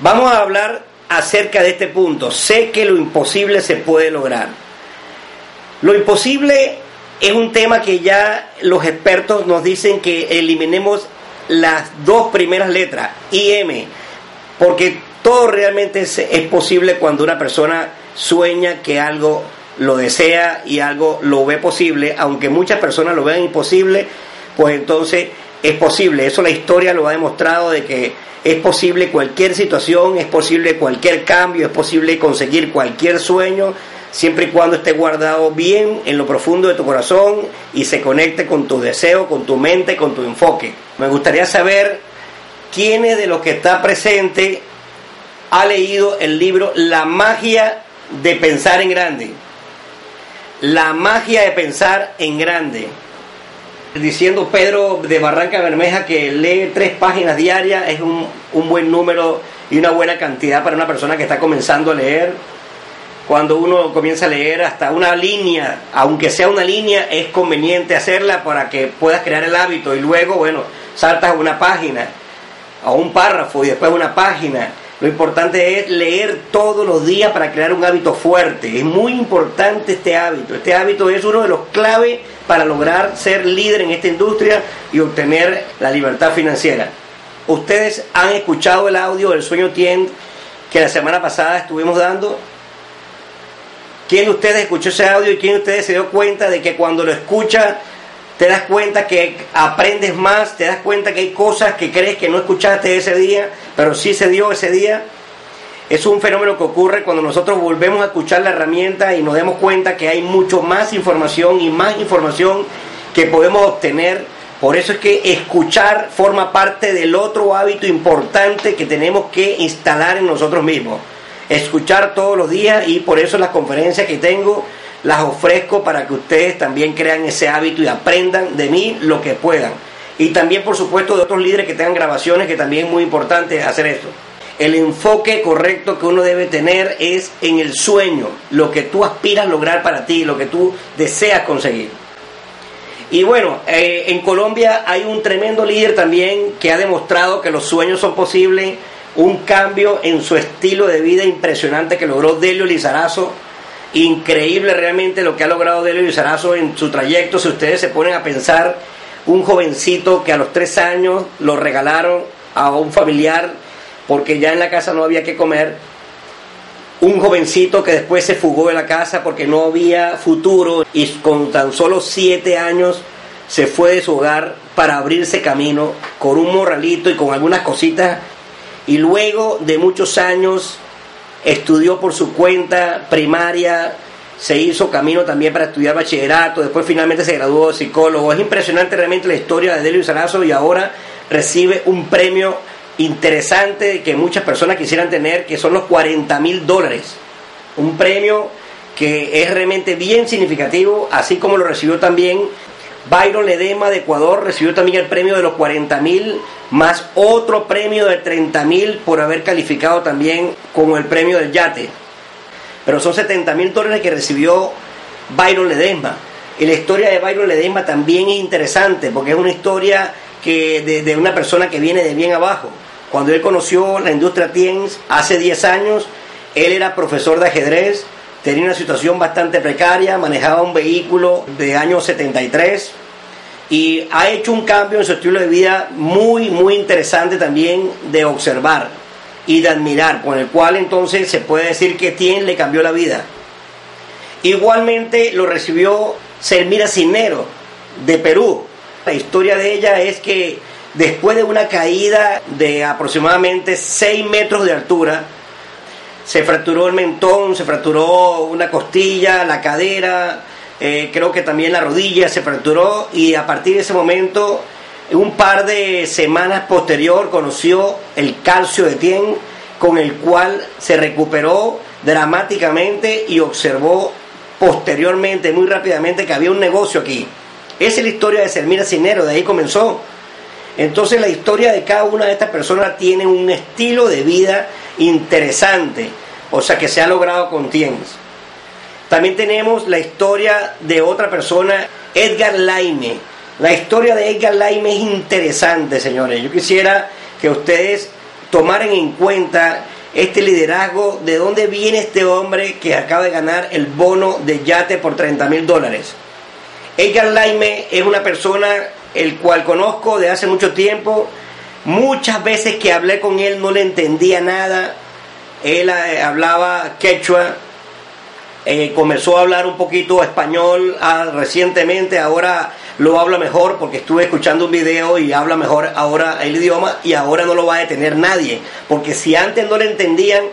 Vamos a hablar acerca de este punto. Sé que lo imposible se puede lograr. Lo imposible es un tema que ya los expertos nos dicen que eliminemos las dos primeras letras, IM, porque todo realmente es, es posible cuando una persona sueña que algo lo desea y algo lo ve posible, aunque muchas personas lo vean imposible, pues entonces es posible. Eso la historia lo ha demostrado de que es posible cualquier situación, es posible cualquier cambio, es posible conseguir cualquier sueño, siempre y cuando esté guardado bien en lo profundo de tu corazón y se conecte con tu deseo, con tu mente, con tu enfoque. Me gustaría saber quiénes de los que está presente ha leído el libro La magia de pensar en grande. La magia de pensar en grande diciendo Pedro de Barranca Bermeja que lee tres páginas diarias es un, un, buen número y una buena cantidad para una persona que está comenzando a leer. Cuando uno comienza a leer hasta una línea, aunque sea una línea, es conveniente hacerla para que puedas crear el hábito y luego, bueno, saltas a una página, a un párrafo y después una página. Lo importante es leer todos los días para crear un hábito fuerte. Es muy importante este hábito. Este hábito es uno de los claves para lograr ser líder en esta industria y obtener la libertad financiera. Ustedes han escuchado el audio del sueño Tien que la semana pasada estuvimos dando. ¿Quién de ustedes escuchó ese audio y quién de ustedes se dio cuenta de que cuando lo escucha te das cuenta que aprendes más, te das cuenta que hay cosas que crees que no escuchaste ese día, pero sí se dio ese día? Es un fenómeno que ocurre cuando nosotros volvemos a escuchar la herramienta y nos damos cuenta que hay mucho más información y más información que podemos obtener. Por eso es que escuchar forma parte del otro hábito importante que tenemos que instalar en nosotros mismos. Escuchar todos los días y por eso las conferencias que tengo las ofrezco para que ustedes también crean ese hábito y aprendan de mí lo que puedan. Y también, por supuesto, de otros líderes que tengan grabaciones, que también es muy importante hacer esto el enfoque correcto que uno debe tener es en el sueño, lo que tú aspiras a lograr para ti, lo que tú deseas conseguir. Y bueno, eh, en Colombia hay un tremendo líder también que ha demostrado que los sueños son posibles, un cambio en su estilo de vida impresionante que logró Delio Lizarazo. Increíble realmente lo que ha logrado Delio Lizarazo en su trayecto. Si ustedes se ponen a pensar, un jovencito que a los tres años lo regalaron a un familiar porque ya en la casa no había que comer. Un jovencito que después se fugó de la casa porque no había futuro y con tan solo siete años se fue de su hogar para abrirse camino con un morralito y con algunas cositas. Y luego de muchos años estudió por su cuenta primaria, se hizo camino también para estudiar bachillerato, después finalmente se graduó de psicólogo. Es impresionante realmente la historia de Delio Sarazo y ahora recibe un premio interesante que muchas personas quisieran tener, que son los 40 mil dólares. Un premio que es realmente bien significativo, así como lo recibió también Byron Ledema de Ecuador, recibió también el premio de los 40 mil, más otro premio de 30 mil por haber calificado también como el premio del yate. Pero son 70 mil dólares que recibió Byron Ledesma. Y la historia de Byron Ledesma también es interesante, porque es una historia que de, una persona que viene de bien abajo. Cuando él conoció la industria TIENS hace 10 años, él era profesor de ajedrez, tenía una situación bastante precaria, manejaba un vehículo de año 73 y ha hecho un cambio en su estilo de vida muy, muy interesante también de observar y de admirar, con el cual entonces se puede decir que Tien le cambió la vida. Igualmente lo recibió Selmira Cinero de Perú. La historia de ella es que después de una caída de aproximadamente 6 metros de altura, se fracturó el mentón, se fracturó una costilla, la cadera, eh, creo que también la rodilla se fracturó y a partir de ese momento, un par de semanas posterior, conoció el calcio de Tien con el cual se recuperó dramáticamente y observó posteriormente, muy rápidamente, que había un negocio aquí. Esa es la historia de Sermina Cinero, de ahí comenzó. Entonces la historia de cada una de estas personas tiene un estilo de vida interesante, o sea que se ha logrado con Tiens. También tenemos la historia de otra persona, Edgar Laime. La historia de Edgar Laime es interesante, señores. Yo quisiera que ustedes tomaran en cuenta este liderazgo, de dónde viene este hombre que acaba de ganar el bono de yate por 30 mil dólares. Edgar Laime es una persona el cual conozco de hace mucho tiempo. Muchas veces que hablé con él no le entendía nada. Él eh, hablaba quechua, eh, comenzó a hablar un poquito español ah, recientemente, ahora lo habla mejor porque estuve escuchando un video y habla mejor ahora el idioma y ahora no lo va a detener nadie, porque si antes no le entendían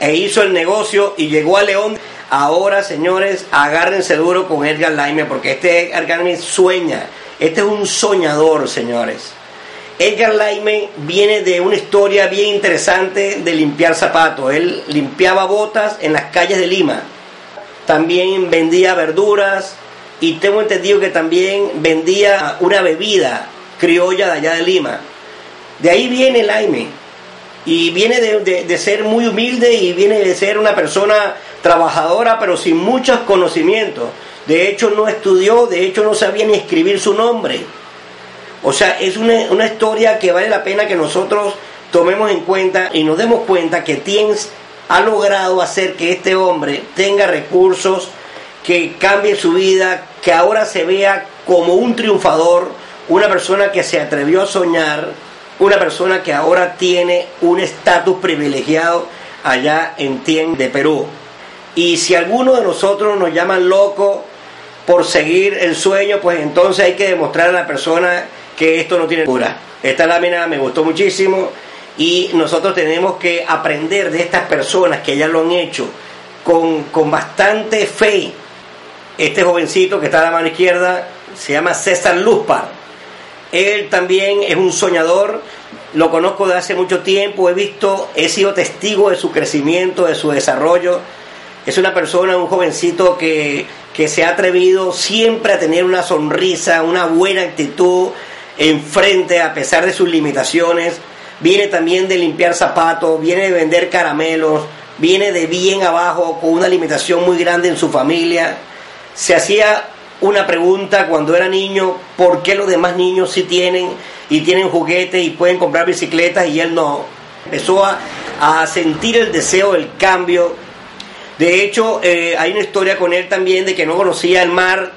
e hizo el negocio y llegó a León, ahora señores, agárrense duro con Edgar Laime porque este Edgar Laime sueña, este es un soñador, señores. Edgar Laime viene de una historia bien interesante de limpiar zapatos. Él limpiaba botas en las calles de Lima. También vendía verduras, y tengo entendido que también vendía una bebida criolla de allá de Lima. De ahí viene el Aime. Y viene de, ser muy humilde y viene de ser una persona trabajadora pero sin muchos conocimientos. De hecho no estudió, de hecho no sabía ni escribir su nombre. O sea, es una, una historia que vale la pena que nosotros tomemos en cuenta y nos demos cuenta que Tiens ha logrado hacer que este hombre tenga recursos, que cambie su vida, que ahora se vea como un triunfador, una persona que se atrevió a soñar, una persona que ahora tiene un estatus privilegiado allá en Tien de Perú. Y si alguno de nosotros nos llaman loco por seguir el sueño, pues entonces hay que demostrar a la persona que esto no tiene cura. Esta lámina me gustó muchísimo y nosotros tenemos que aprender de estas personas que ya lo han hecho con, con bastante fe este jovencito que está a la mano izquierda se llama César Luzpar. Él también es un soñador, lo conozco de hace mucho tiempo, he visto, he sido testigo de su crecimiento, de su desarrollo. Es una persona, un jovencito que, que se ha atrevido siempre a tener una sonrisa, una buena actitud enfrente a pesar de sus limitaciones. Viene también de limpiar zapatos, viene de vender caramelos, viene de bien abajo con una limitación muy grande en su familia se hacía una pregunta cuando era niño, ¿por qué los demás niños sí tienen y tienen juguetes y pueden comprar bicicletas y él no? Empezó a, sentir el deseo del cambio. De hecho, eh, hay una historia con él también de que no conocía el mar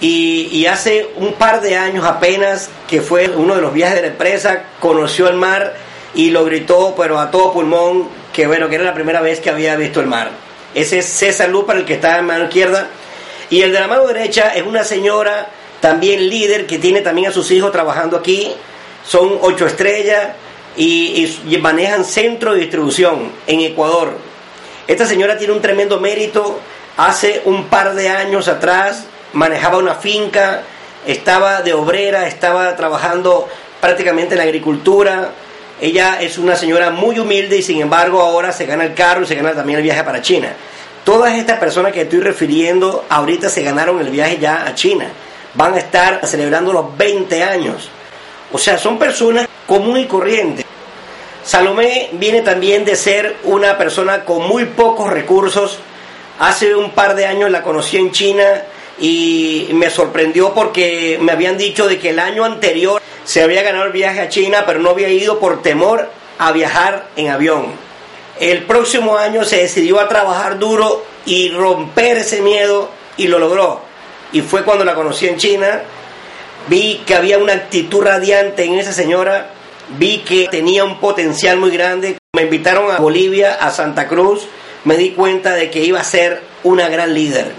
y, y, hace un par de años apenas, que fue uno de los viajes de la empresa, conoció el mar y lo gritó, pero a todo pulmón, que bueno, que era la primera vez que había visto el mar. Ese es César Lupa, el que está en mano izquierda y el de la mano derecha es una señora también líder que tiene también a sus hijos trabajando aquí. Son ocho estrellas y, manejan centro de distribución en Ecuador. Esta señora tiene un tremendo mérito. Hace un par de años atrás manejaba una finca, estaba de obrera, estaba trabajando prácticamente en la agricultura. Ella es una señora muy humilde y sin embargo ahora se gana el carro y se gana también el viaje para China. Todas estas personas que estoy refiriendo ahorita se ganaron el viaje ya a China. Van a estar celebrando los 20 años. O sea, son personas comunes y corrientes. Salomé viene también de ser una persona con muy pocos recursos. Hace un par de años la conocí en China y me sorprendió porque me habían dicho de que el año anterior se había ganado el viaje a China, pero no había ido por temor a viajar en avión. El próximo año se decidió a trabajar duro y romper ese miedo y lo logró. Y fue cuando la conocí en China, vi que había una actitud radiante en esa señora, vi que tenía un potencial muy grande. Me invitaron a Bolivia, a Santa Cruz, me di cuenta de que iba a ser una gran líder.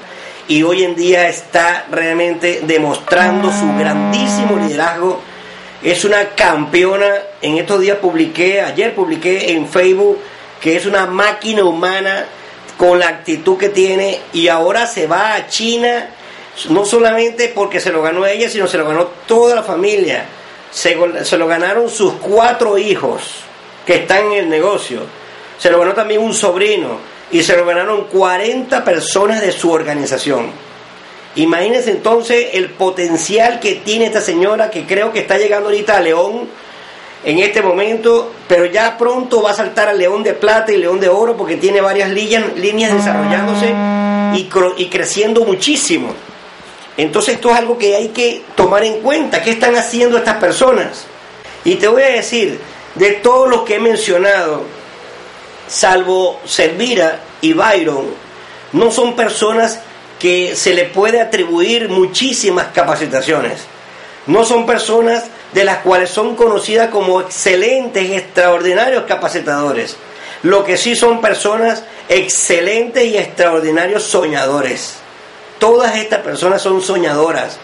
Y hoy en día está realmente demostrando su grandísimo liderazgo. Es una campeona. En estos días publiqué, ayer publiqué en Facebook que es una máquina humana con la actitud que tiene y ahora se va a China, no solamente porque se lo ganó ella, sino se lo ganó toda la familia. Se, se lo ganaron sus cuatro hijos que están en el negocio. se lo ganó también un sobrino y se lo ganaron 40 personas de su organización. Imagínense entonces el potencial que tiene esta señora que creo que está llegando ahorita a León en este momento, pero ya pronto va a saltar al León de Plata y León de Oro porque tiene varias líneas, desarrollándose y, y creciendo muchísimo. Entonces esto es algo que hay que tomar en cuenta. ¿Qué están haciendo estas personas? Y te voy a decir, de todos los que he mencionado, salvo Servira y Byron, no son personas que se le puede atribuir muchísimas capacitaciones. No son personas de las cuales son conocidas como excelentes, extraordinarios capacitadores. Lo que sí son personas excelentes y extraordinarios soñadores. Todas estas personas son soñadoras.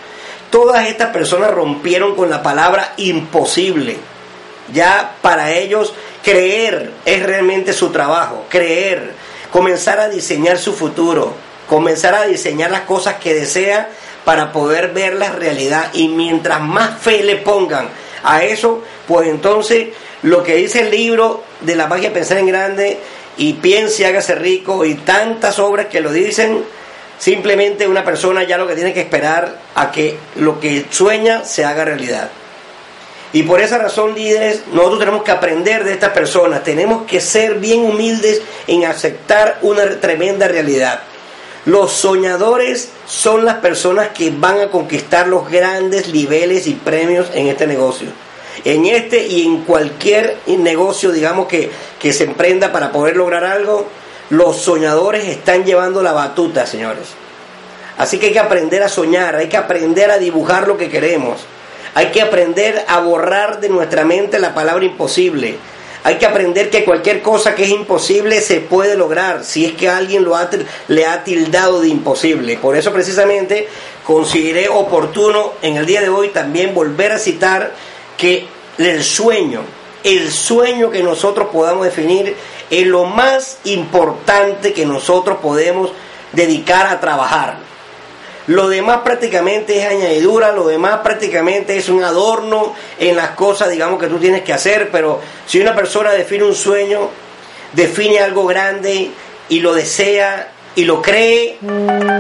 Todas estas personas rompieron con la palabra imposible. Ya para ellos creer es realmente su trabajo. Creer, comenzar a diseñar su futuro, comenzar a diseñar las cosas que desea para poder ver la realidad. Y mientras más fe le pongan a eso, pues entonces lo que dice el libro de la magia pensar en grande y piense, hágase rico y tantas obras que lo dicen, Simplemente una persona ya lo que tiene que esperar a que lo que sueña se haga realidad. Y por esa razón, líderes, nosotros tenemos que aprender de estas personas, tenemos que ser bien humildes en aceptar una tremenda realidad. Los soñadores son las personas que van a conquistar los grandes niveles y premios en este negocio. En este y en cualquier negocio, digamos, que, que se emprenda para poder lograr algo, los soñadores están llevando la batuta, señores. Así que hay que aprender a soñar, hay que aprender a dibujar lo que queremos. Hay que aprender a borrar de nuestra mente la palabra imposible. Hay que aprender que cualquier cosa que es imposible se puede lograr si es que alguien lo le ha tildado de imposible. Por eso precisamente consideré oportuno en el día de hoy también volver a citar que el sueño, el sueño que nosotros podamos definir es lo más importante que nosotros podemos dedicar a trabajar. Lo demás prácticamente es añadidura, lo demás prácticamente es un adorno en las cosas, digamos, que tú tienes que hacer, pero si una persona define un sueño, define algo grande y lo desea y lo cree,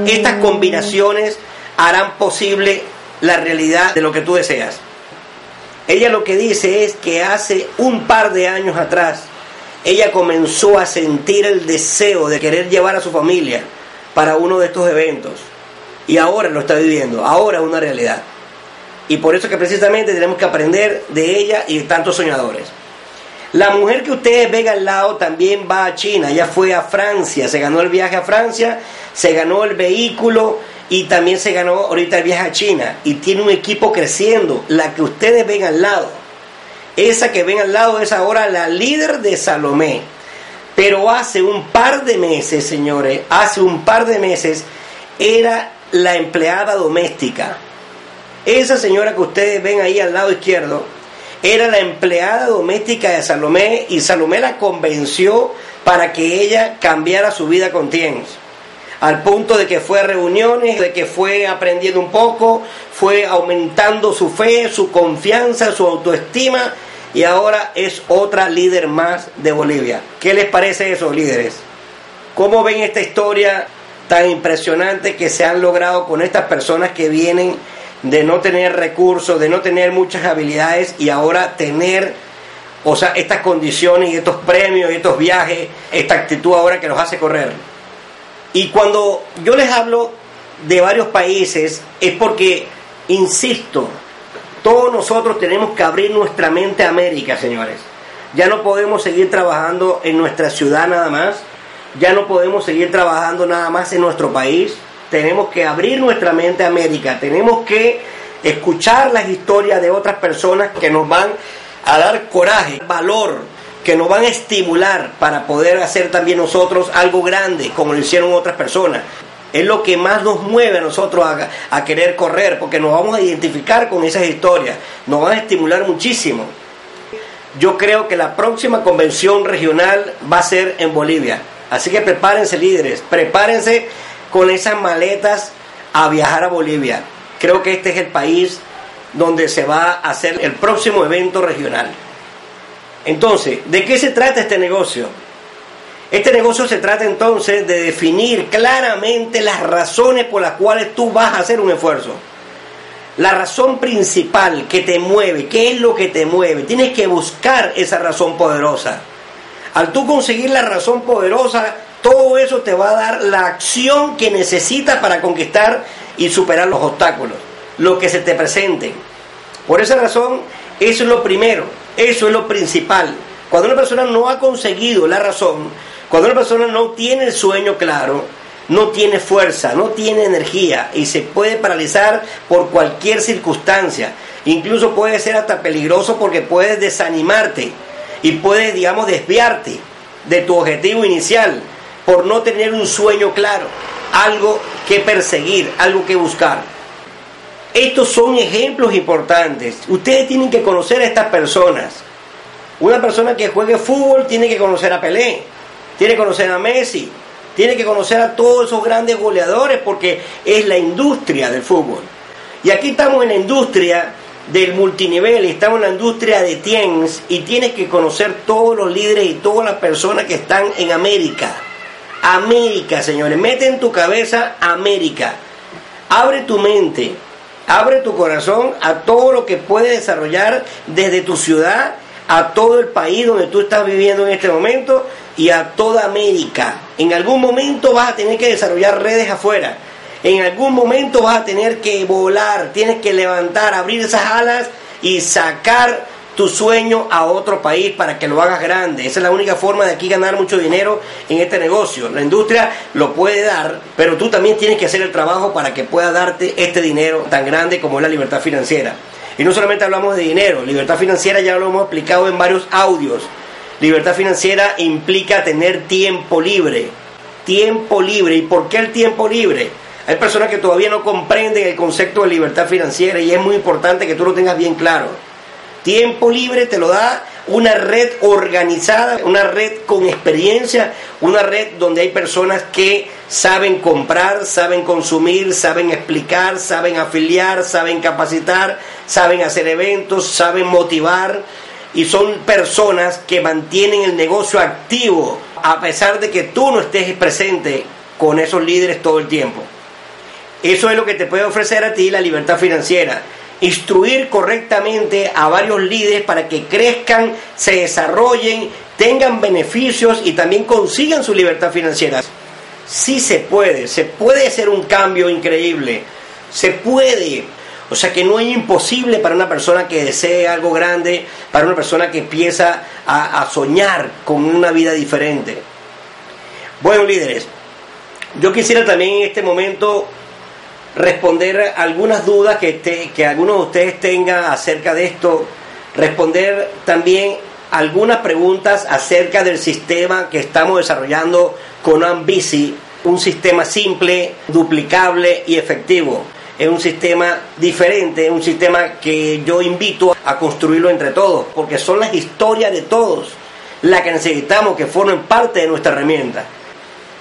estas combinaciones harán posible la realidad de lo que tú deseas. Ella lo que dice es que hace un par de años atrás, ella comenzó a sentir el deseo de querer llevar a su familia para uno de estos eventos. Y ahora lo está viviendo, ahora es una realidad. Y por eso que precisamente tenemos que aprender de ella y de tantos soñadores. La mujer que ustedes ven al lado también va a China, ella fue a Francia, se ganó el viaje a Francia, se ganó el vehículo y también se ganó ahorita el viaje a China y tiene un equipo creciendo. La que ustedes ven al lado esa que ven al lado es ahora la líder de Salomé. Pero hace un par de meses, señores, hace un par de meses era la empleada doméstica. Esa señora que ustedes ven ahí al lado izquierdo era la empleada doméstica de Salomé y Salomé la convenció para que ella cambiara su vida con Tiens. Al punto de que fue a reuniones, de que fue aprendiendo un poco, fue aumentando su fe, su confianza, su autoestima y ahora es otra líder más de Bolivia. ¿Qué les parece eso, líderes? ¿Cómo ven esta historia tan impresionante que se han logrado con estas personas que vienen de no tener recursos, de no tener muchas habilidades y ahora tener, o sea, estas condiciones y estos premios y estos viajes, esta actitud ahora que los hace correr? Y cuando yo les hablo de varios países es porque, insisto, todos nosotros tenemos que abrir nuestra mente a América, señores. Ya no podemos seguir trabajando en nuestra ciudad nada más. Ya no podemos seguir trabajando nada más en nuestro país. Tenemos que abrir nuestra mente a América. Tenemos que escuchar las historias de otras personas que nos van a dar coraje, valor, que nos van a estimular para poder hacer también nosotros algo grande, como lo hicieron otras personas. Es lo que más nos mueve a nosotros a, querer correr, porque nos vamos a identificar con esas historias, nos van a estimular muchísimo. Yo creo que la próxima convención regional va a ser en Bolivia. Así que prepárense líderes, prepárense con esas maletas a viajar a Bolivia. Creo que este es el país donde se va a hacer el próximo evento regional. Entonces, ¿de qué se trata este negocio? Este negocio se trata entonces de definir claramente las razones por las cuales tú vas a hacer un esfuerzo. La razón principal que te mueve, ¿qué es lo que te mueve? Tienes que buscar esa razón poderosa. Al tú conseguir la razón poderosa, todo eso te va a dar la acción que necesitas para conquistar y superar los obstáculos, lo que se te presente. Por esa razón, eso es lo primero, eso es lo principal. Cuando una persona no ha conseguido la razón, cuando una persona no tiene el sueño claro, no tiene fuerza, no tiene energía y se puede paralizar por cualquier circunstancia. Incluso puede ser hasta peligroso porque puedes desanimarte y puedes, digamos, desviarte de tu objetivo inicial por no tener un sueño claro, algo que perseguir, algo que buscar. Estos son ejemplos importantes. Ustedes tienen que conocer a estas personas. Una persona que juegue fútbol tiene que conocer a Pelé, tiene que conocer a Messi, tiene que conocer a todos esos grandes goleadores porque es la industria del fútbol. Y aquí estamos en la industria del multinivel, estamos en la industria de TIENS y tienes que conocer todos los líderes y todas las personas que están en América. América, señores, mete en tu cabeza América. Abre tu mente, abre tu corazón a todo lo que puedes desarrollar desde tu ciudad a todo el país donde tú estás viviendo en este momento y a toda América. En algún momento vas a tener que desarrollar redes afuera. En algún momento vas a tener que volar, tienes que levantar, abrir esas alas y sacar tu sueño a otro país para que lo hagas grande. Esa es la única forma de aquí ganar mucho dinero en este negocio. La industria lo puede dar, pero tú también tienes que hacer el trabajo para que pueda darte este dinero tan grande como es la libertad financiera. Y no solamente hablamos de dinero, libertad financiera ya lo hemos explicado en varios audios. Libertad financiera implica tener tiempo libre. Tiempo libre. ¿Y por qué el tiempo libre? Hay personas que todavía no comprenden el concepto de libertad financiera y es muy importante que tú lo tengas bien claro. Tiempo libre te lo da una red organizada, una red con experiencia, una red donde hay personas que saben comprar, saben consumir, saben explicar, saben afiliar, saben capacitar, saben hacer eventos, saben motivar y son personas que mantienen el negocio activo a pesar de que tú no estés presente con esos líderes todo el tiempo. Eso es lo que te puede ofrecer a ti la libertad financiera instruir correctamente a varios líderes para que crezcan, se desarrollen, tengan beneficios y también consigan su libertad financiera. Sí se puede, se puede hacer un cambio increíble, se puede. O sea que no es imposible para una persona que desee algo grande, para una persona que empieza a, soñar con una vida diferente. Bueno, líderes, yo quisiera también en este momento responder algunas dudas que, que algunos de ustedes tengan acerca de esto, responder también algunas preguntas acerca del sistema que estamos desarrollando con Ambisi, un sistema simple, duplicable y efectivo. Es un sistema diferente, es un sistema que yo invito a construirlo entre todos, porque son las historias de todos las que necesitamos que formen parte de nuestra herramienta.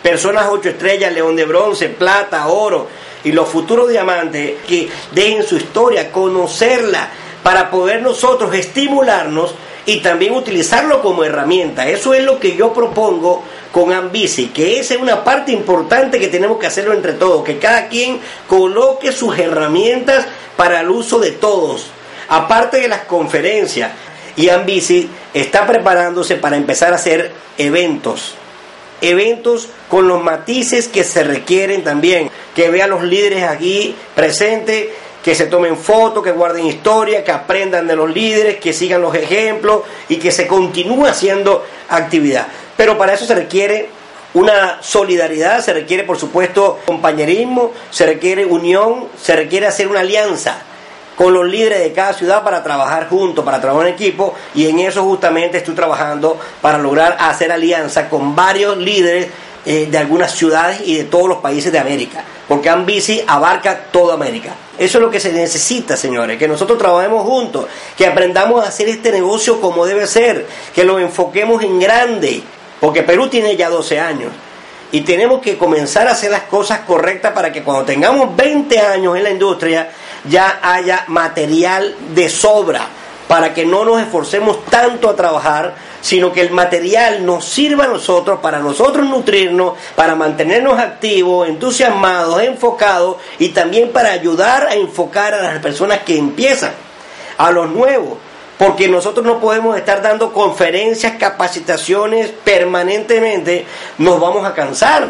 Personas ocho estrellas, león de bronce, plata, oro, y los futuros diamantes que dejen su historia, conocerla, para poder nosotros estimularnos y también utilizarlo como herramienta. Eso es lo que yo propongo con Ambisi, que esa es una parte importante que tenemos que hacerlo entre todos, que cada quien coloque sus herramientas para el uso de todos, aparte de las conferencias. Y Ambisi está preparándose para empezar a hacer eventos eventos con los matices que se requieren también, que vean los líderes aquí presentes, que se tomen fotos, que guarden historia, que aprendan de los líderes, que sigan los ejemplos y que se continúe haciendo actividad. Pero para eso se requiere una solidaridad, se requiere por supuesto compañerismo, se requiere unión, se requiere hacer una alianza con los líderes de cada ciudad para trabajar juntos, para trabajar en equipo y en eso justamente estoy trabajando para lograr hacer alianza con varios líderes eh, de algunas ciudades y de todos los países de América, porque Ambisi abarca toda América. Eso es lo que se necesita, señores, que nosotros trabajemos juntos, que aprendamos a hacer este negocio como debe ser, que lo enfoquemos en grande, porque Perú tiene ya 12 años y tenemos que comenzar a hacer las cosas correctas para que cuando tengamos 20 años en la industria ya haya material de sobra para que no nos esforcemos tanto a trabajar sino que el material nos sirva a nosotros para nosotros nutrirnos, para mantenernos activos, entusiasmados, enfocados y también para ayudar a enfocar a las personas que empiezan, a los nuevos. Porque nosotros no podemos estar dando conferencias, capacitaciones permanentemente, nos vamos a cansar.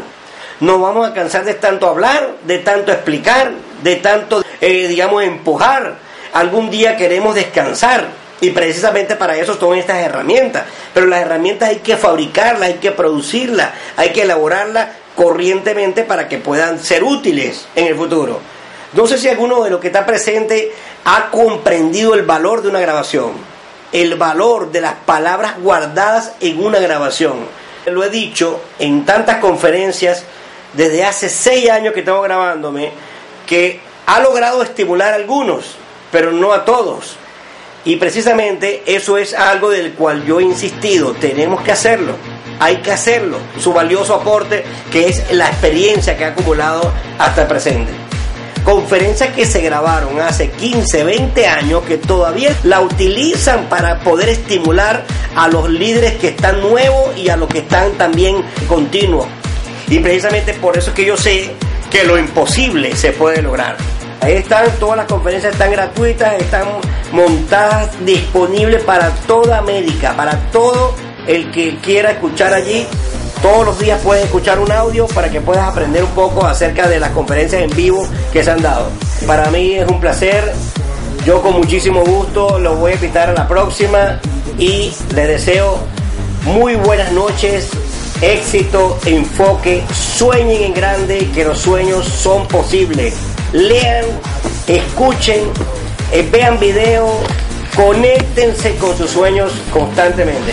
Nos vamos a cansar de tanto hablar, de tanto explicar, de tanto, eh, digamos, empujar. Algún día queremos descansar y precisamente para eso son estas herramientas. Pero las herramientas hay que fabricarlas, hay que producirlas, hay que elaborarlas corrientemente para que puedan ser útiles en el futuro. No sé si alguno de los que está presente ha comprendido el valor de una grabación, el valor de las palabras guardadas en una grabación. Lo he dicho en tantas conferencias desde hace seis años que tengo grabándome, que ha logrado estimular a algunos, pero no a todos. Y precisamente eso es algo del cual yo he insistido, tenemos que hacerlo, hay que hacerlo, su valioso aporte que es la experiencia que ha acumulado hasta el presente. Conferencias que se grabaron hace 15, 20 años que todavía la utilizan para poder estimular a los líderes que están nuevos y a los que están también continuos. Y precisamente por eso es que yo sé que lo imposible se puede lograr. Ahí están, todas las conferencias están gratuitas, están montadas, disponibles para toda América, para todo el que quiera escuchar allí. Todos los días puedes escuchar un audio para que puedas aprender un poco acerca de las conferencias en vivo que se han dado. Para mí es un placer. Yo con muchísimo gusto lo voy a invitar a la próxima y les deseo muy buenas noches éxito, enfoque, sueñen en grande, que los sueños son posibles. Lean, escuchen, eh, vean videos, conéctense con sus sueños constantemente.